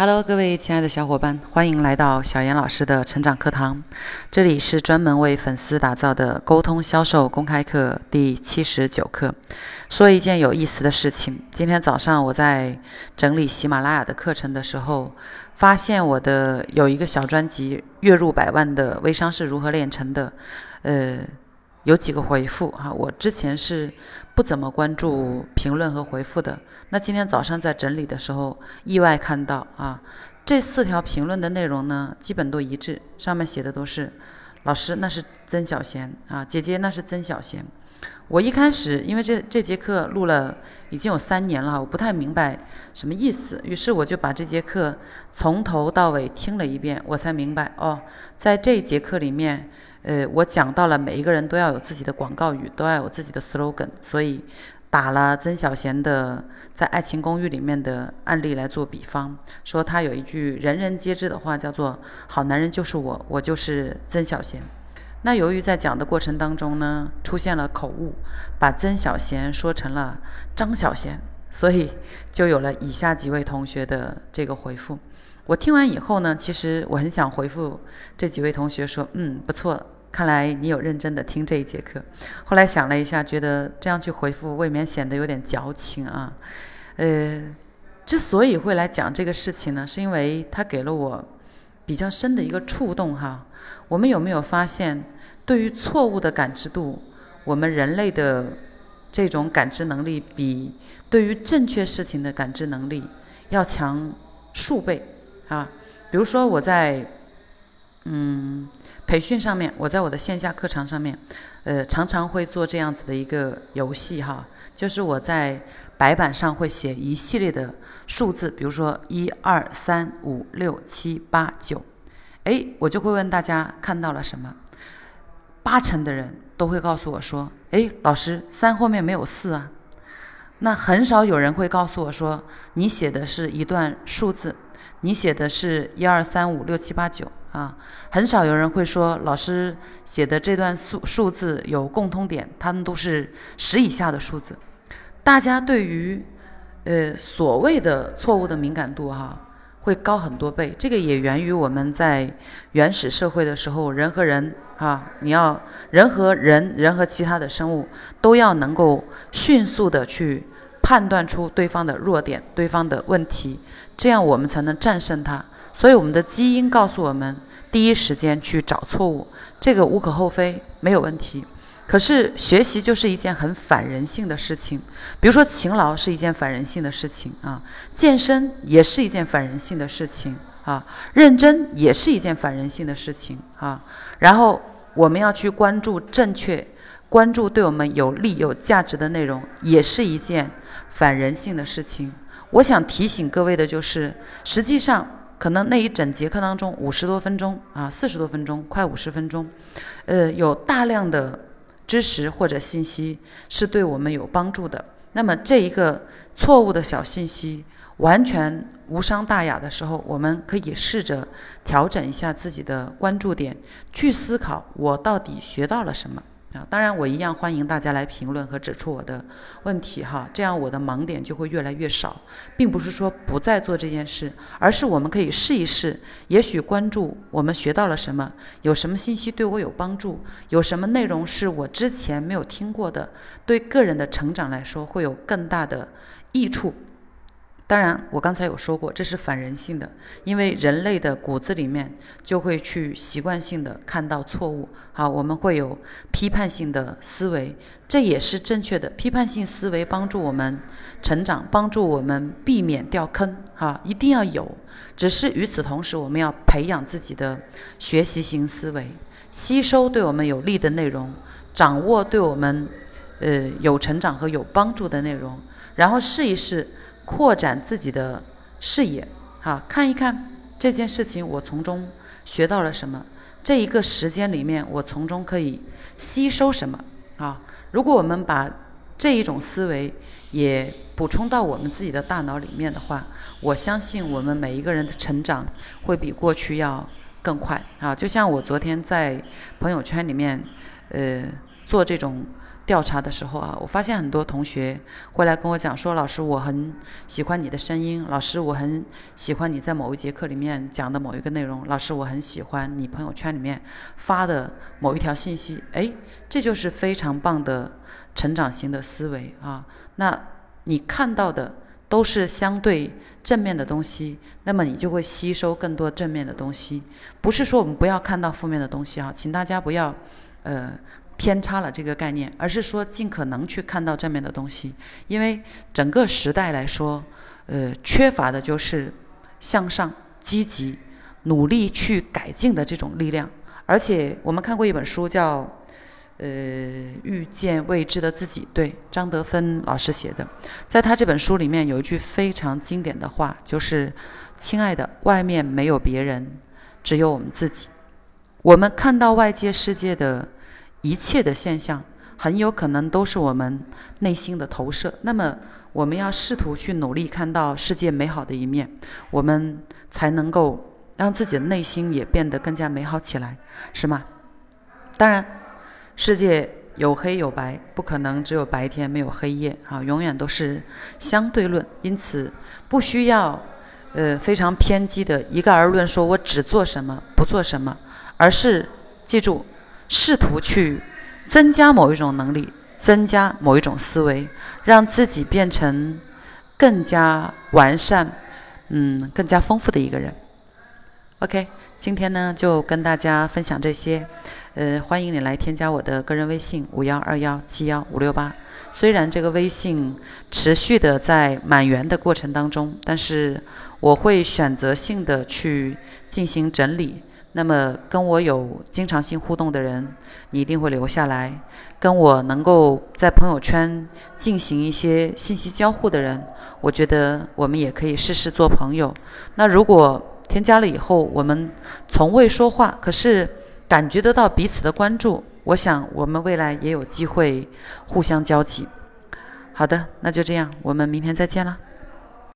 Hello，各位亲爱的小伙伴，欢迎来到小严老师的成长课堂。这里是专门为粉丝打造的沟通销售公开课第七十九课。说一件有意思的事情，今天早上我在整理喜马拉雅的课程的时候，发现我的有一个小专辑《月入百万的微商是如何炼成的》，呃。有几个回复哈，我之前是不怎么关注评论和回复的。那今天早上在整理的时候，意外看到啊，这四条评论的内容呢，基本都一致，上面写的都是老师那是曾小贤啊，姐姐那是曾小贤。我一开始因为这这节课录了已经有三年了，我不太明白什么意思，于是我就把这节课从头到尾听了一遍，我才明白哦，在这节课里面。呃，我讲到了每一个人都要有自己的广告语，都要有自己的 slogan，所以打了曾小贤的在《爱情公寓》里面的案例来做比方，说他有一句人人皆知的话，叫做“好男人就是我，我就是曾小贤”。那由于在讲的过程当中呢，出现了口误，把曾小贤说成了张小贤，所以就有了以下几位同学的这个回复。我听完以后呢，其实我很想回复这几位同学说，嗯，不错。看来你有认真的听这一节课，后来想了一下，觉得这样去回复未免显得有点矫情啊。呃，之所以会来讲这个事情呢，是因为它给了我比较深的一个触动哈。我们有没有发现，对于错误的感知度，我们人类的这种感知能力比对于正确事情的感知能力要强数倍啊？比如说我在嗯。培训上面，我在我的线下课堂上面，呃，常常会做这样子的一个游戏哈，就是我在白板上会写一系列的数字，比如说一二三五六七八九，哎，我就会问大家看到了什么，八成的人都会告诉我说，哎，老师，三后面没有四啊，那很少有人会告诉我说，你写的是一段数字，你写的是一二三五六七八九。啊，很少有人会说老师写的这段数数字有共通点，他们都是十以下的数字。大家对于呃所谓的错误的敏感度哈会高很多倍，这个也源于我们在原始社会的时候，人和人啊，你要人和人，人和其他的生物都要能够迅速的去判断出对方的弱点、对方的问题，这样我们才能战胜他。所以我们的基因告诉我们，第一时间去找错误，这个无可厚非，没有问题。可是学习就是一件很反人性的事情，比如说勤劳是一件反人性的事情啊，健身也是一件反人性的事情啊，认真也是一件反人性的事情啊。然后我们要去关注正确，关注对我们有利有价值的内容，也是一件反人性的事情。我想提醒各位的就是，实际上。可能那一整节课当中五十多分钟啊，四十多分钟，快五十分钟，呃，有大量的知识或者信息是对我们有帮助的。那么这一个错误的小信息完全无伤大雅的时候，我们可以试着调整一下自己的关注点，去思考我到底学到了什么。啊，当然，我一样欢迎大家来评论和指出我的问题哈，这样我的盲点就会越来越少，并不是说不再做这件事，而是我们可以试一试，也许关注我们学到了什么，有什么信息对我有帮助，有什么内容是我之前没有听过的，对个人的成长来说会有更大的益处。当然，我刚才有说过，这是反人性的，因为人类的骨子里面就会去习惯性的看到错误。好，我们会有批判性的思维，这也是正确的。批判性思维帮助我们成长，帮助我们避免掉坑。哈，一定要有。只是与此同时，我们要培养自己的学习型思维，吸收对我们有利的内容，掌握对我们呃有成长和有帮助的内容，然后试一试。扩展自己的视野，好看一看这件事情，我从中学到了什么？这一个时间里面，我从中可以吸收什么？啊，如果我们把这一种思维也补充到我们自己的大脑里面的话，我相信我们每一个人的成长会比过去要更快啊！就像我昨天在朋友圈里面，呃，做这种调查的时候啊，我发现很多同学会来跟我讲说：“老师，我很喜欢你的声音。老师，我很喜欢你在某一节课里面讲的某一个内容。老师，我很喜欢你朋友圈里面发的某一条信息。”哎，这就是非常棒的成长型的思维啊！那你看到的都是相对正面的东西，那么你就会吸收更多正面的东西。不是说我们不要看到负面的东西啊，请大家不要，呃。偏差了这个概念，而是说尽可能去看到正面的东西，因为整个时代来说，呃，缺乏的就是向上、积极、努力去改进的这种力量。而且我们看过一本书，叫《呃遇见未知的自己》，对，张德芬老师写的。在他这本书里面有一句非常经典的话，就是“亲爱的，外面没有别人，只有我们自己。我们看到外界世界的。”一切的现象很有可能都是我们内心的投射。那么，我们要试图去努力看到世界美好的一面，我们才能够让自己的内心也变得更加美好起来，是吗？当然，世界有黑有白，不可能只有白天没有黑夜啊，永远都是相对论。因此，不需要呃非常偏激的一概而论，说我只做什么不做什么，而是记住。试图去增加某一种能力，增加某一种思维，让自己变成更加完善、嗯，更加丰富的一个人。OK，今天呢就跟大家分享这些。呃，欢迎你来添加我的个人微信五幺二幺七幺五六八。虽然这个微信持续的在满员的过程当中，但是我会选择性的去进行整理。那么跟我有经常性互动的人，你一定会留下来；跟我能够在朋友圈进行一些信息交互的人，我觉得我们也可以试试做朋友。那如果添加了以后，我们从未说话，可是感觉得到彼此的关注，我想我们未来也有机会互相交集。好的，那就这样，我们明天再见了。